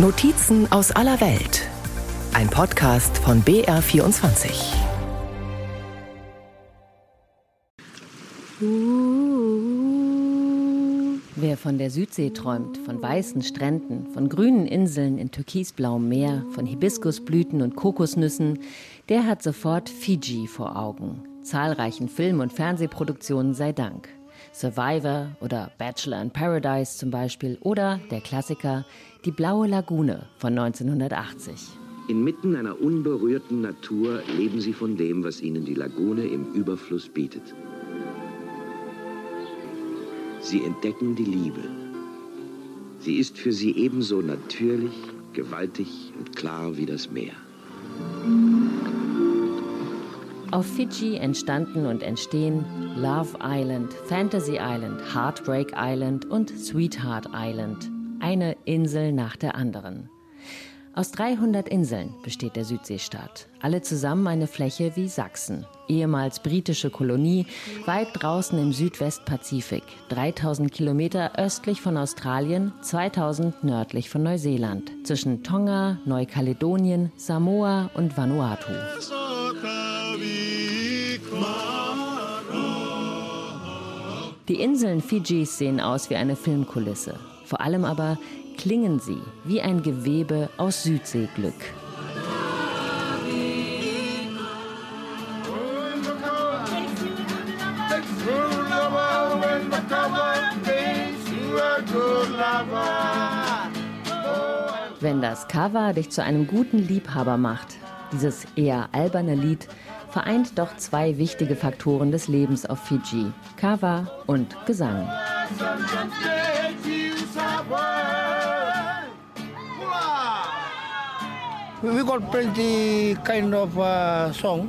Notizen aus aller Welt. Ein Podcast von BR24. Wer von der Südsee träumt, von weißen Stränden, von grünen Inseln in türkisblauem Meer, von Hibiskusblüten und Kokosnüssen, der hat sofort Fiji vor Augen. Zahlreichen Film- und Fernsehproduktionen sei Dank. Survivor oder Bachelor in Paradise zum Beispiel oder der Klassiker Die blaue Lagune von 1980. Inmitten einer unberührten Natur leben sie von dem, was ihnen die Lagune im Überfluss bietet. Sie entdecken die Liebe. Sie ist für sie ebenso natürlich, gewaltig und klar wie das Meer. Auf Fidschi entstanden und entstehen Love Island, Fantasy Island, Heartbreak Island und Sweetheart Island. Eine Insel nach der anderen. Aus 300 Inseln besteht der Südseestaat. Alle zusammen eine Fläche wie Sachsen. Ehemals britische Kolonie, weit draußen im Südwestpazifik. 3000 Kilometer östlich von Australien, 2000 nördlich von Neuseeland. Zwischen Tonga, Neukaledonien, Samoa und Vanuatu. Die Inseln Fidschis sehen aus wie eine Filmkulisse. Vor allem aber klingen sie wie ein Gewebe aus Südseeglück. Wenn das Cover dich zu einem guten Liebhaber macht, dieses eher alberne Lied vereint doch zwei wichtige Faktoren des Lebens auf Fiji: Kava und Gesang. We got plenty kind of uh, song,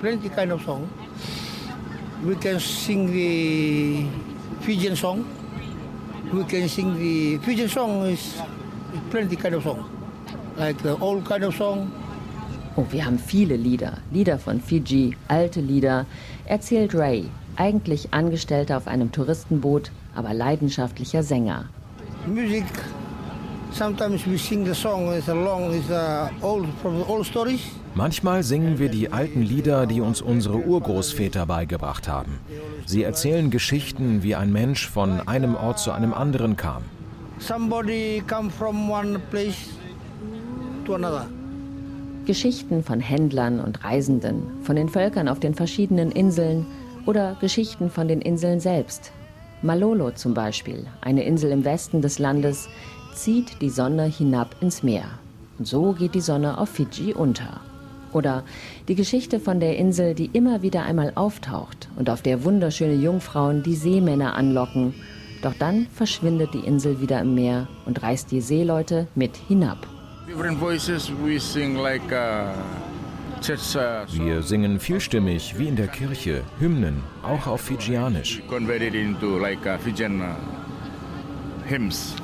plenty kind of song. We can sing the Fijian song. We can sing the Fijian song is plenty kind of song, like the old kind of song. Oh, wir haben viele Lieder. Lieder von Fiji, alte Lieder. Erzählt Ray, eigentlich Angestellter auf einem Touristenboot, aber leidenschaftlicher Sänger. Music, sometimes we sing the song, it's a long, it's a old, from the old stories. Manchmal singen wir die alten Lieder, die uns unsere Urgroßväter beigebracht haben. Sie erzählen Geschichten, wie ein Mensch von einem Ort zu einem anderen kam. Somebody come from one place to another. Geschichten von Händlern und Reisenden, von den Völkern auf den verschiedenen Inseln oder Geschichten von den Inseln selbst. Malolo zum Beispiel, eine Insel im Westen des Landes, zieht die Sonne hinab ins Meer. Und so geht die Sonne auf Fidschi unter. Oder die Geschichte von der Insel, die immer wieder einmal auftaucht und auf der wunderschöne Jungfrauen die Seemänner anlocken. Doch dann verschwindet die Insel wieder im Meer und reißt die Seeleute mit hinab. Different voices, we sing like uh, church Wir singen vielstimmig, wie in der Kirche, Hymnen, auch auf like uh, Fijian uh, hymns.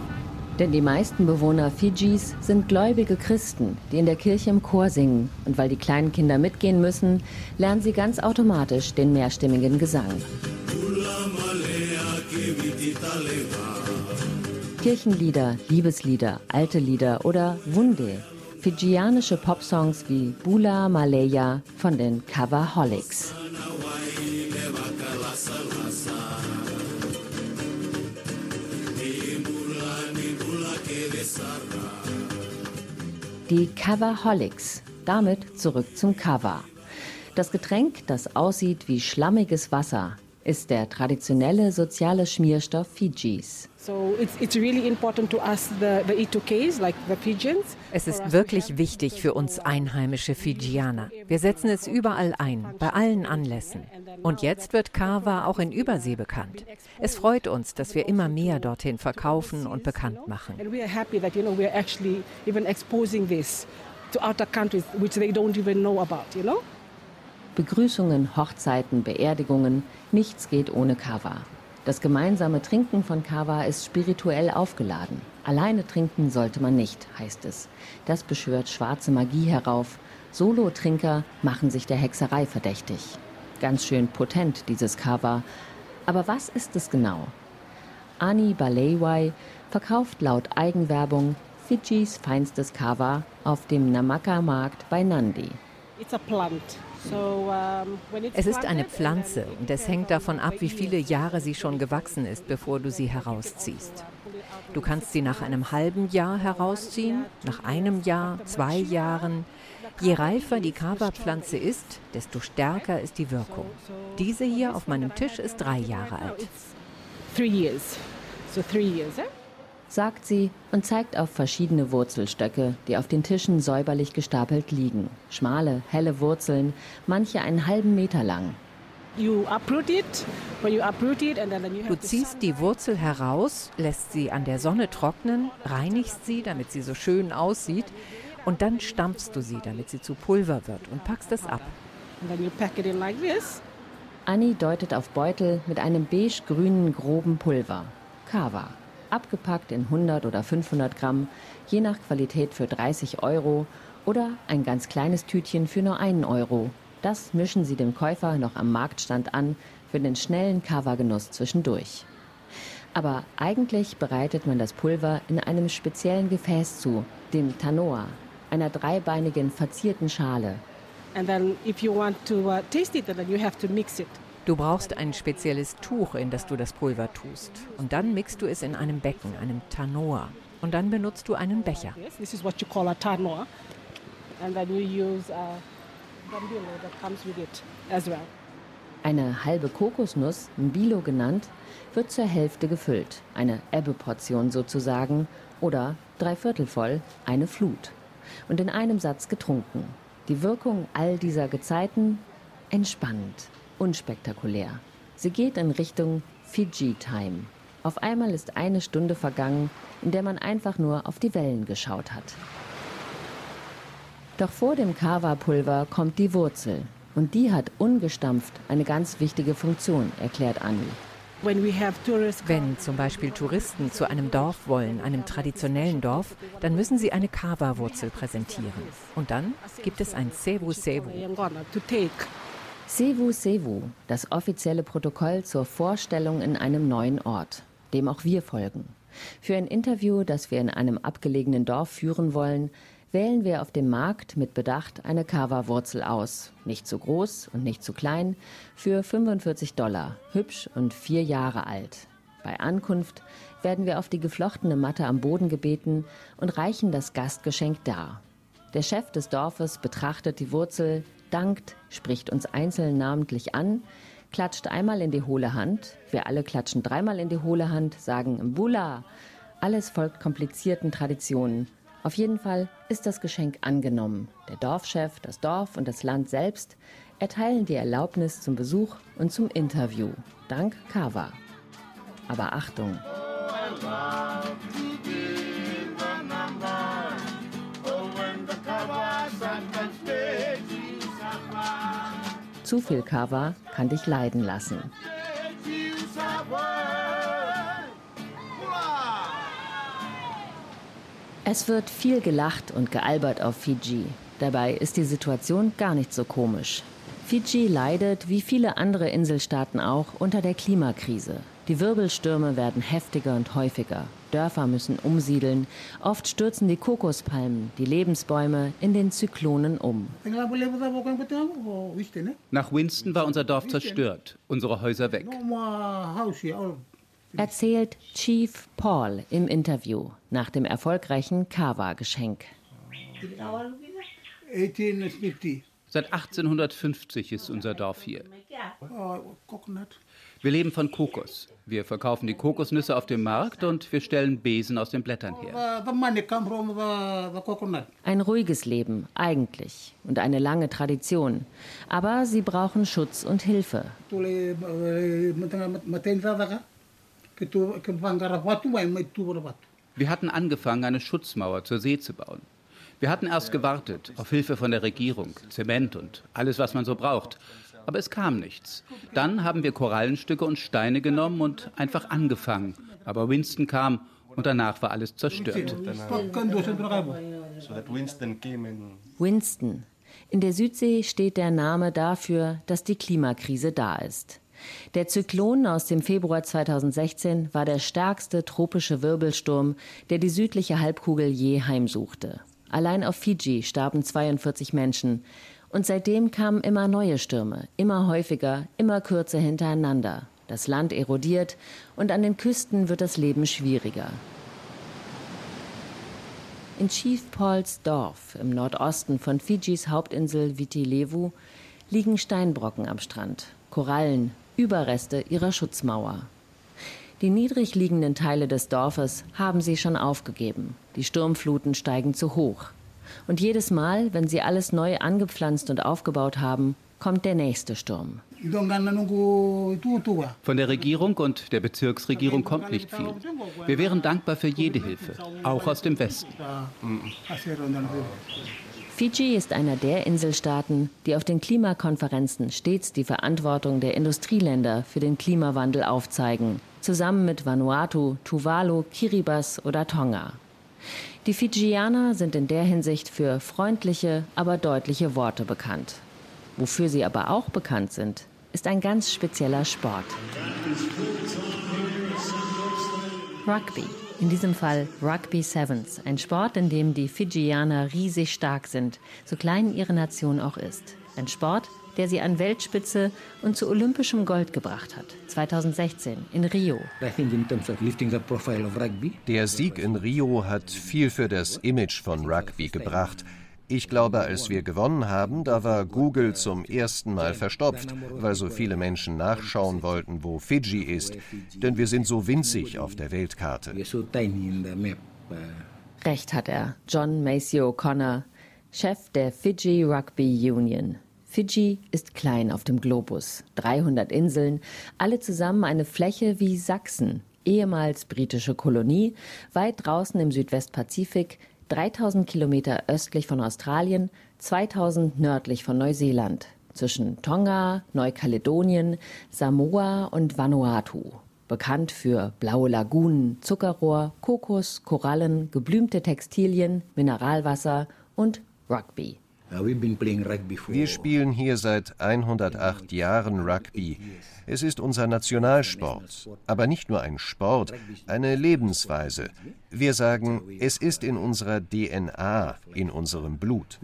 Denn die meisten Bewohner Fidschis sind gläubige Christen, die in der Kirche im Chor singen. Und weil die kleinen Kinder mitgehen müssen, lernen sie ganz automatisch den mehrstimmigen Gesang. Kirchenlieder, Liebeslieder, alte Lieder oder Wunde. Fijianische Popsongs wie Bula Malaya von den Coverholics. Die Coverholics. Damit zurück zum Cover. Das Getränk, das aussieht wie schlammiges Wasser, ist der traditionelle soziale Schmierstoff Fidschis. So it's, it's really important to us, the, the E2Ks, like the Fijians. Es ist wirklich wichtig für uns einheimische Fijianer. Wir setzen es überall ein, bei allen Anlässen. Und jetzt wird Kava auch in Übersee bekannt. Es freut uns, dass wir immer mehr dorthin verkaufen und bekannt machen. And we are happy that, you know, we are actually even exposing this to other countries, which they don't even know about, you know? Begrüßungen, Hochzeiten, Beerdigungen, nichts geht ohne Kava. Das gemeinsame Trinken von Kava ist spirituell aufgeladen. Alleine trinken sollte man nicht, heißt es. Das beschwört schwarze Magie herauf. Solo-Trinker machen sich der Hexerei verdächtig. Ganz schön potent, dieses Kava. Aber was ist es genau? Ani Balewai verkauft laut Eigenwerbung Fidschis feinstes Kava auf dem Namaka-Markt bei Nandi. Es ist eine Pflanze und es hängt davon ab, wie viele Jahre sie schon gewachsen ist, bevor du sie herausziehst. Du kannst sie nach einem halben Jahr herausziehen, nach einem Jahr, zwei Jahren. Je reifer die Kava-Pflanze ist, desto stärker ist die Wirkung. Diese hier auf meinem Tisch ist drei Jahre alt. Three years. So three years, eh? Sagt sie und zeigt auf verschiedene Wurzelstöcke, die auf den Tischen säuberlich gestapelt liegen. Schmale, helle Wurzeln, manche einen halben Meter lang. Du ziehst die Wurzel heraus, lässt sie an der Sonne trocknen, reinigst sie, damit sie so schön aussieht, und dann stampfst du sie, damit sie zu Pulver wird und packst es ab. Annie deutet auf Beutel mit einem beige-grünen groben Pulver. Kava abgepackt in 100 oder 500 Gramm, je nach Qualität für 30 Euro oder ein ganz kleines Tütchen für nur einen Euro. Das mischen sie dem Käufer noch am Marktstand an für den schnellen Kava-Genuss zwischendurch. Aber eigentlich bereitet man das Pulver in einem speziellen Gefäß zu, dem Tanoa, einer dreibeinigen verzierten Schale. And then if you want to uh, taste it, then you have to mix it. Du brauchst ein spezielles Tuch, in das du das Pulver tust. Und dann mixt du es in einem Becken, einem Tanoa. Und dann benutzt du einen Becher. This is what you call a tanoa. And then you use a bambino that comes with it as well. Eine halbe Kokosnuss, Mbilo genannt, wird zur Hälfte gefüllt, eine Ebbeportion sozusagen, oder dreiviertel voll, eine Flut. Und in einem Satz getrunken. Die Wirkung all dieser Gezeiten entspannend unspektakulär. Sie geht in Richtung Fiji Time. Auf einmal ist eine Stunde vergangen, in der man einfach nur auf die Wellen geschaut hat. Doch vor dem Kava-Pulver kommt die Wurzel. Und die hat ungestampft eine ganz wichtige Funktion, erklärt Anni. Wenn zum Beispiel Touristen zu einem Dorf wollen, einem traditionellen Dorf, dann müssen sie eine Kava-Wurzel präsentieren. Und dann gibt es ein Sevu Sevu. Sevu Sevu, das offizielle Protokoll zur Vorstellung in einem neuen Ort, dem auch wir folgen. Für ein Interview, das wir in einem abgelegenen Dorf führen wollen, wählen wir auf dem Markt mit Bedacht eine Kava-Wurzel aus. Nicht zu groß und nicht zu klein, für 45 Dollar, hübsch und vier Jahre alt. Bei Ankunft werden wir auf die geflochtene Matte am Boden gebeten und reichen das Gastgeschenk dar. Der Chef des Dorfes betrachtet die Wurzel, dankt, spricht uns einzeln namentlich an, klatscht einmal in die hohle Hand, wir alle klatschen dreimal in die hohle Hand, sagen Mbula. Alles folgt komplizierten Traditionen. Auf jeden Fall ist das Geschenk angenommen. Der Dorfchef, das Dorf und das Land selbst erteilen die Erlaubnis zum Besuch und zum Interview. Dank Kawa. Aber Achtung! Zu viel Kava kann dich leiden lassen. Es wird viel gelacht und gealbert auf Fiji. Dabei ist die Situation gar nicht so komisch. Fiji leidet, wie viele andere Inselstaaten auch, unter der Klimakrise. Die Wirbelstürme werden heftiger und häufiger. Dörfer müssen umsiedeln. Oft stürzen die Kokospalmen, die Lebensbäume, in den Zyklonen um. Nach Winston war unser Dorf zerstört, unsere Häuser weg. Erzählt Chief Paul im Interview nach dem erfolgreichen Kawa-Geschenk. Seit 1850 ist unser Dorf hier. Wir leben von Kokos. Wir verkaufen die Kokosnüsse auf dem Markt und wir stellen Besen aus den Blättern her. Ein ruhiges Leben, eigentlich, und eine lange Tradition. Aber sie brauchen Schutz und Hilfe. Wir hatten angefangen, eine Schutzmauer zur See zu bauen. Wir hatten erst gewartet auf Hilfe von der Regierung, Zement und alles, was man so braucht aber es kam nichts. Dann haben wir Korallenstücke und Steine genommen und einfach angefangen. Aber Winston kam und danach war alles zerstört. Winston. In der Südsee steht der Name dafür, dass die Klimakrise da ist. Der Zyklon aus dem Februar 2016 war der stärkste tropische Wirbelsturm, der die südliche Halbkugel je heimsuchte. Allein auf Fiji starben 42 Menschen. Und seitdem kamen immer neue Stürme, immer häufiger, immer kürzer hintereinander. Das Land erodiert und an den Küsten wird das Leben schwieriger. In Chief Pauls Dorf im Nordosten von Fidschis Hauptinsel Viti Levu liegen Steinbrocken am Strand, Korallen, Überreste ihrer Schutzmauer. Die niedrig liegenden Teile des Dorfes haben sie schon aufgegeben. Die Sturmfluten steigen zu hoch. Und jedes Mal, wenn sie alles neu angepflanzt und aufgebaut haben, kommt der nächste Sturm. Von der Regierung und der Bezirksregierung kommt nicht viel. Wir wären dankbar für jede Hilfe, auch aus dem Westen. Fiji ist einer der Inselstaaten, die auf den Klimakonferenzen stets die Verantwortung der Industrieländer für den Klimawandel aufzeigen, zusammen mit Vanuatu, Tuvalu, Kiribati oder Tonga. Die Fijianer sind in der Hinsicht für freundliche, aber deutliche Worte bekannt. Wofür sie aber auch bekannt sind, ist ein ganz spezieller Sport. Rugby. In diesem Fall Rugby Sevens, ein Sport, in dem die Fijianer riesig stark sind, so klein ihre Nation auch ist. Ein Sport, der sie an Weltspitze und zu olympischem Gold gebracht hat. 2016 in Rio. Der Sieg in Rio hat viel für das Image von Rugby gebracht. Ich glaube, als wir gewonnen haben, da war Google zum ersten Mal verstopft, weil so viele Menschen nachschauen wollten, wo Fiji ist. Denn wir sind so winzig auf der Weltkarte. Recht hat er. John Macy O'Connor, Chef der Fiji Rugby Union. Fiji ist klein auf dem Globus. 300 Inseln, alle zusammen eine Fläche wie Sachsen, ehemals britische Kolonie, weit draußen im Südwestpazifik, 3000 Kilometer östlich von Australien, 2000 nördlich von Neuseeland, zwischen Tonga, Neukaledonien, Samoa und Vanuatu. Bekannt für blaue Lagunen, Zuckerrohr, Kokos, Korallen, geblümte Textilien, Mineralwasser und Rugby. Wir spielen hier seit 108 Jahren Rugby. Es ist unser Nationalsport, aber nicht nur ein Sport, eine Lebensweise. Wir sagen, es ist in unserer DNA, in unserem Blut.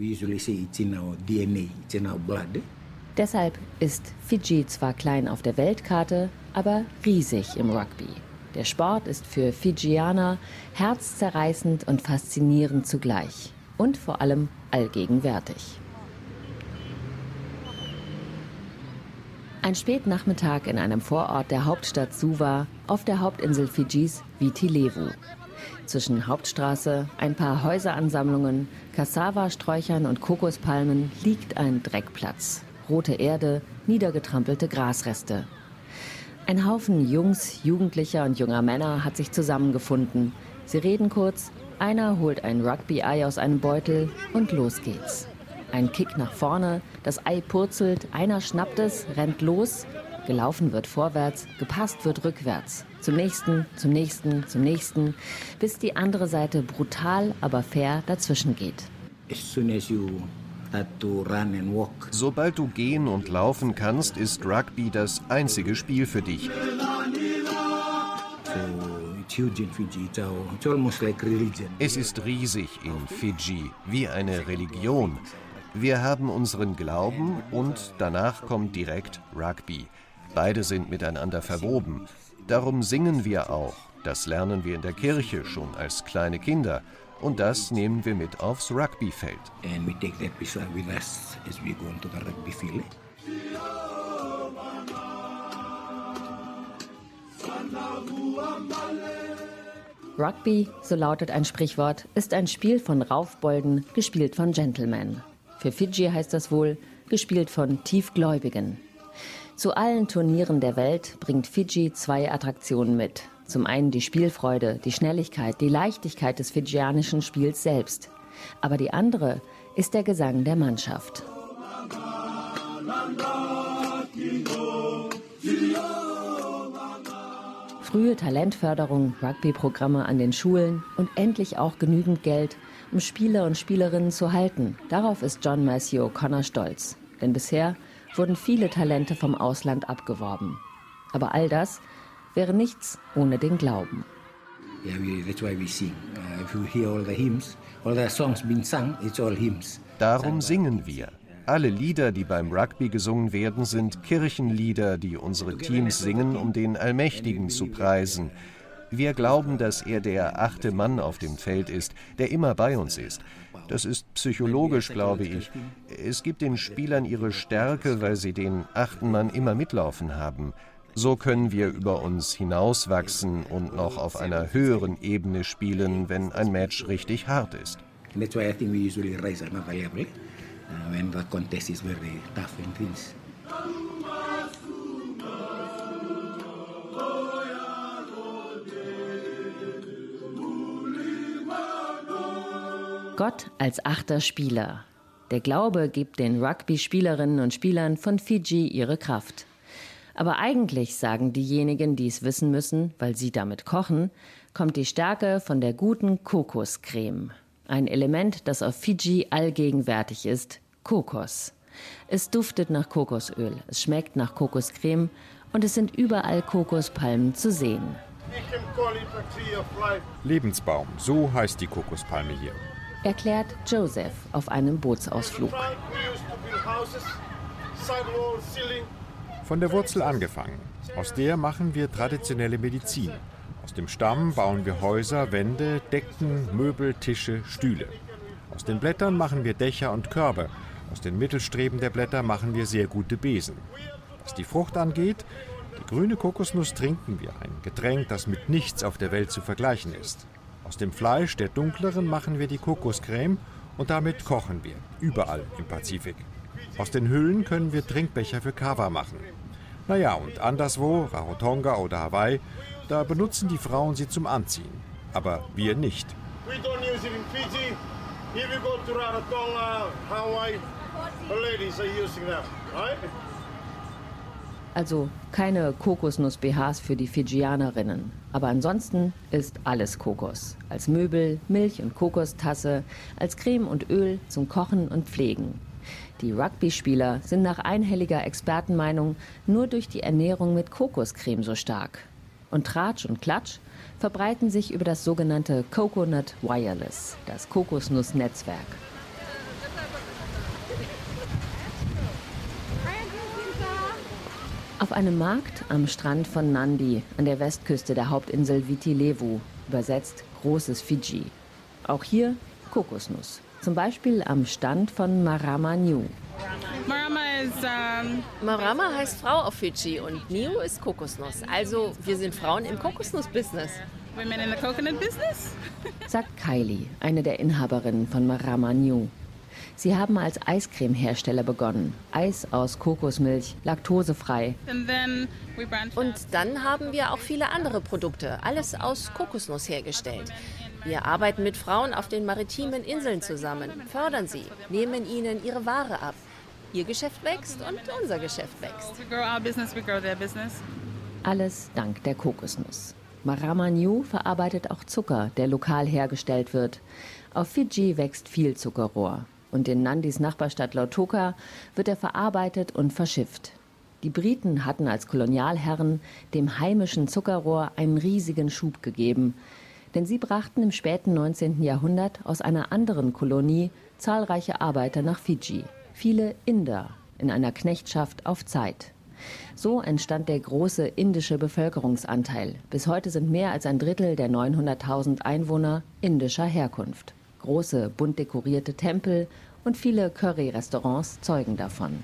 Deshalb ist Fiji zwar klein auf der Weltkarte, aber riesig im Rugby. Der Sport ist für Fijianer herzzerreißend und faszinierend zugleich und vor allem allgegenwärtig. Ein Spätnachmittag in einem Vorort der Hauptstadt Suva auf der Hauptinsel Fidschis Viti Levu. Zwischen Hauptstraße, ein paar Häuseransammlungen, Cassava-Sträuchern und Kokospalmen liegt ein Dreckplatz. Rote Erde, niedergetrampelte Grasreste. Ein Haufen Jungs, Jugendlicher und junger Männer hat sich zusammengefunden. Sie reden kurz, einer holt ein Rugby-Ei aus einem Beutel und los geht's. Ein Kick nach vorne, das Ei purzelt, einer schnappt es, rennt los, gelaufen wird vorwärts, gepasst wird rückwärts. Zum nächsten, zum nächsten, zum nächsten, bis die andere Seite brutal, aber fair dazwischen geht. Sobald du gehen und laufen kannst, ist Rugby das einzige Spiel für dich. Es ist riesig in Fiji, wie eine Religion. Wir haben unseren Glauben und danach kommt direkt Rugby. Beide sind miteinander verwoben. Darum singen wir auch. Das lernen wir in der Kirche schon als kleine Kinder. Und das nehmen wir mit aufs Rugbyfeld. Rugby, so lautet ein Sprichwort, ist ein Spiel von Raufbolden, gespielt von Gentlemen. Für Fiji heißt das wohl, gespielt von Tiefgläubigen. Zu allen Turnieren der Welt bringt Fiji zwei Attraktionen mit. Zum einen die Spielfreude, die Schnelligkeit, die Leichtigkeit des fijianischen Spiels selbst. Aber die andere ist der Gesang der Mannschaft. Frühe Talentförderung, Rugby-Programme an den Schulen und endlich auch genügend Geld, um Spieler und Spielerinnen zu halten. Darauf ist John Matthew O'Connor stolz. Denn bisher wurden viele Talente vom Ausland abgeworben. Aber all das wäre nichts ohne den Glauben. Yeah, we, that's why we sing. Uh, if you hear all the hymns, all the songs being sung, it's all hymns. Darum singen wir. Alle Lieder, die beim Rugby gesungen werden, sind Kirchenlieder, die unsere Teams singen, um den Allmächtigen zu preisen. Wir glauben, dass er der achte Mann auf dem Feld ist, der immer bei uns ist. Das ist psychologisch, glaube ich. Es gibt den Spielern ihre Stärke, weil sie den achten Mann immer mitlaufen haben. So können wir über uns hinauswachsen und noch auf einer höheren Ebene spielen, wenn ein Match richtig hart ist. That's why I think we usually variable uh, when the contest is very tough and things. Gott als achter Spieler. Der Glaube gibt den Rugby-Spielerinnen und Spielern von Fiji ihre Kraft. Aber eigentlich sagen diejenigen, die es wissen müssen, weil sie damit kochen, kommt die Stärke von der guten Kokoscreme. Ein Element, das auf Fiji allgegenwärtig ist, Kokos. Es duftet nach Kokosöl, es schmeckt nach Kokoscreme und es sind überall Kokospalmen zu sehen. Lebensbaum, so heißt die Kokospalme hier. Erklärt Joseph auf einem Bootsausflug. Von der Wurzel angefangen. Aus der machen wir traditionelle Medizin. Aus dem Stamm bauen wir Häuser, Wände, Decken, Möbel, Tische, Stühle. Aus den Blättern machen wir Dächer und Körbe. Aus den Mittelstreben der Blätter machen wir sehr gute Besen. Was die Frucht angeht, die grüne Kokosnuss trinken wir, ein Getränk, das mit nichts auf der Welt zu vergleichen ist. Aus dem Fleisch der dunkleren machen wir die Kokoscreme und damit kochen wir, überall im Pazifik. Aus den Hüllen können wir Trinkbecher für Kava machen. Naja, und anderswo, Rarotonga oder Hawaii, da benutzen die Frauen sie zum Anziehen. Aber wir nicht. We don't use it in Fiji. If you go to Rarotonga, Hawaii, Also keine Kokosnuss-BHs für die Fijianerinnen. Aber ansonsten ist alles Kokos. Als Möbel, Milch- und Kokostasse, als Creme und Öl zum Kochen und Pflegen. Die Rugby-Spieler sind nach einhelliger Expertenmeinung nur durch die Ernährung mit Kokoscreme so stark. Und Tratsch und Klatsch verbreiten sich über das sogenannte Coconut Wireless, das Kokosnuss-Netzwerk. Auf einem Markt am Strand von Nandi an der Westküste der Hauptinsel Viti Levu, übersetzt großes Fiji. Auch hier Kokosnuss. Zum Beispiel am Stand von Marama New. Marama, is, um Marama heißt Frau auf Fidschi und Niu ist Kokosnuss. Also wir sind Frauen im Kokosnuss-Business. women in the coconut business. sagt Kylie, eine der Inhaberinnen von Marama New. Sie haben als Eiscremehersteller begonnen. Eis aus Kokosmilch, laktosefrei. Und dann haben wir auch viele andere Produkte, alles aus Kokosnuss hergestellt. Wir arbeiten mit Frauen auf den maritimen Inseln zusammen, fördern sie, nehmen ihnen ihre Ware ab. Ihr Geschäft wächst und unser Geschäft wächst. Alles dank der Kokosnuss. Marama New verarbeitet auch Zucker, der lokal hergestellt wird. Auf Fidschi wächst viel Zuckerrohr. Und in Nandis Nachbarstadt Lautoka wird er verarbeitet und verschifft. Die Briten hatten als Kolonialherren dem heimischen Zuckerrohr einen riesigen Schub gegeben. Denn sie brachten im späten 19. Jahrhundert aus einer anderen Kolonie zahlreiche Arbeiter nach Fidschi. Viele Inder in einer Knechtschaft auf Zeit. So entstand der große indische Bevölkerungsanteil. Bis heute sind mehr als ein Drittel der 900.000 Einwohner indischer Herkunft. Große, bunt dekorierte Tempel und viele Curry-Restaurants zeugen davon.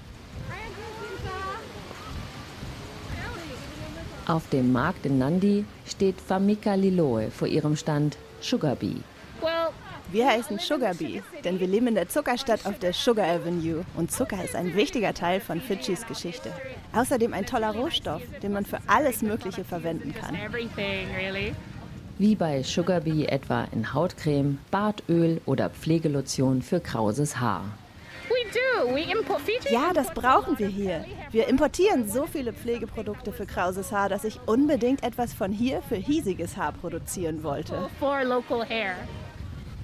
Auf dem Markt in Nandi steht Famika Liloe vor ihrem Stand Sugar Bee. Wir heißen Sugar Bee, denn wir leben in der Zuckerstadt auf der Sugar Avenue. Und Zucker ist ein wichtiger Teil von Fidschis Geschichte. Außerdem ein toller Rohstoff, den man für alles Mögliche verwenden kann. Wie bei Sugar Bee etwa in Hautcreme, Bartöl oder Pflegelotion für krauses Haar. Ja, das brauchen wir hier. Wir importieren so viele Pflegeprodukte für krauses Haar, dass ich unbedingt etwas von hier für hiesiges Haar produzieren wollte.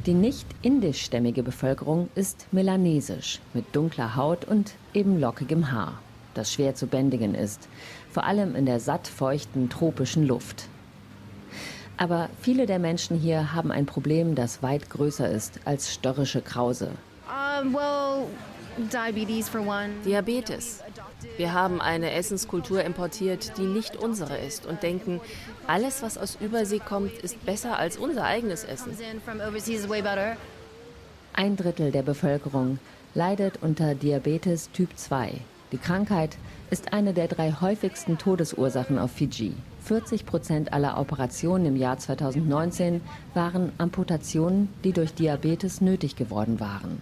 Die nicht indischstämmige Bevölkerung ist melanesisch, mit dunkler Haut und eben lockigem Haar. das schwer zu bändigen ist, vor allem in der sattfeuchten tropischen Luft. Aber viele der Menschen hier haben ein Problem, das weit größer ist als störrische Krause. Um, well, diabetes for one. Diabetes. Wir haben eine Essenskultur importiert, die nicht unsere ist und denken, alles, was aus Übersee kommt, ist besser als unser eigenes Essen. Ein Drittel der Bevölkerung leidet unter Diabetes Typ 2. Die Krankheit ist eine der drei häufigsten Todesursachen auf Fiji. 40 Prozent aller Operationen im Jahr 2019 waren Amputationen, die durch Diabetes nötig geworden waren.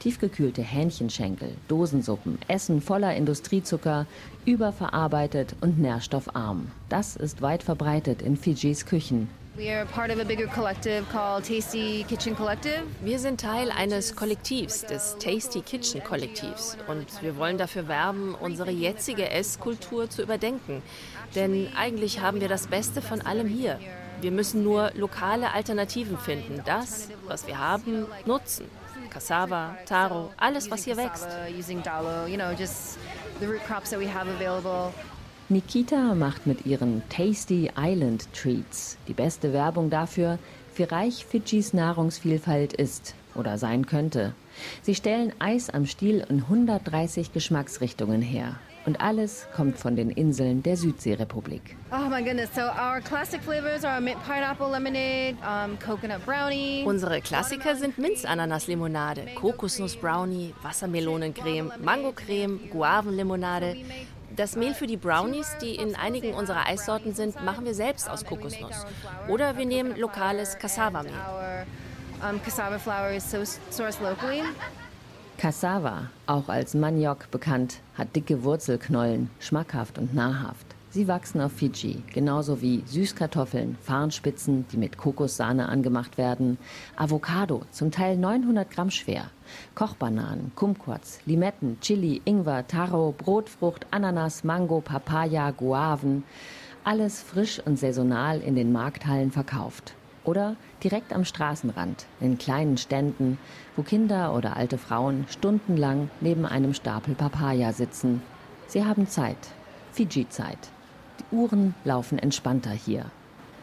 Tiefgekühlte Hähnchenschenkel, Dosensuppen, Essen voller Industriezucker, überverarbeitet und nährstoffarm. Das ist weit verbreitet in Fijis Küchen. Wir sind Teil eines Kollektivs, des Tasty Kitchen Kollektivs. Und wir wollen dafür werben, unsere jetzige Esskultur zu überdenken. Denn eigentlich haben wir das Beste von allem hier. Wir müssen nur lokale Alternativen finden, das, was wir haben, nutzen. Cassava, Taro, alles, was hier wächst. Nikita macht mit ihren Tasty Island Treats die beste Werbung dafür, wie reich Fidschis Nahrungsvielfalt ist oder sein könnte. Sie stellen Eis am Stiel in 130 Geschmacksrichtungen her. Und alles kommt von den Inseln der Südseerepublik. Oh my goodness, so our classic flavors are mint pineapple lemonade, um, coconut brownie. Unsere Klassiker sind Minzananas-Limonade, Kokosnuss-Brownie, Wassermelonencreme, Mangocreme, Guavenlimonade. Das Mehl für die Brownies, die in einigen unserer Eissorten sind, machen wir selbst aus Kokosnuss. Oder wir nehmen lokales Cassava-Mehl. Cassava auch als Maniok bekannt, hat dicke Wurzelknollen, schmackhaft und nahrhaft. Sie wachsen auf Fiji, genauso wie Süßkartoffeln, Farnspitzen, die mit Kokossahne angemacht werden, Avocado, zum Teil 900 Gramm schwer, Kochbananen, Kumquats, Limetten, Chili, Ingwer, Taro, Brotfrucht, Ananas, Mango, Papaya, Guaven, alles frisch und saisonal in den Markthallen verkauft. Oder direkt am Straßenrand, in kleinen Ständen, wo Kinder oder alte Frauen stundenlang neben einem Stapel Papaya sitzen. Sie haben Zeit, Fiji-Zeit. Die Uhren laufen entspannter hier.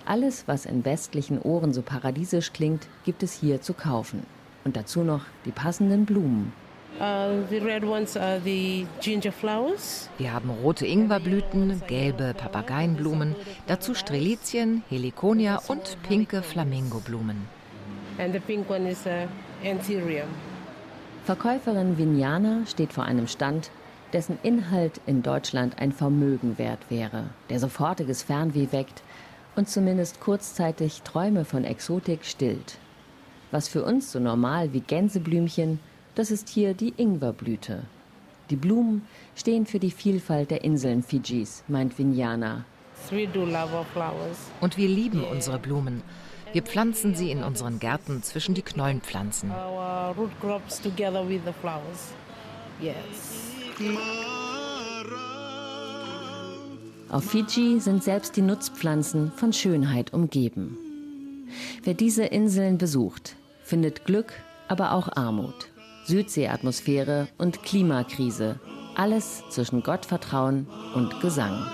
Alles, was in westlichen Ohren so paradiesisch klingt, gibt es hier zu kaufen. Und dazu noch die passenden Blumen. Uh, Wir haben rote Ingwerblüten, gelbe Papageienblumen, dazu Strelizien, Heliconia und pinke Flamingoblumen. Uh, Verkäuferin Vignana steht vor einem Stand, dessen Inhalt in Deutschland ein Vermögen wert wäre, der sofortiges Fernweh weckt und zumindest kurzzeitig Träume von Exotik stillt. Was für uns so normal wie Gänseblümchen das ist hier die Ingwerblüte. Die Blumen stehen für die Vielfalt der Inseln Fijis, meint Vinyana. Und wir lieben unsere Blumen. Wir pflanzen sie in unseren Gärten zwischen die Knollenpflanzen. Auf Fiji sind selbst die Nutzpflanzen von Schönheit umgeben. Wer diese Inseln besucht, findet Glück, aber auch Armut. Südseeatmosphäre und Klimakrise. Alles zwischen Gottvertrauen und Gesang.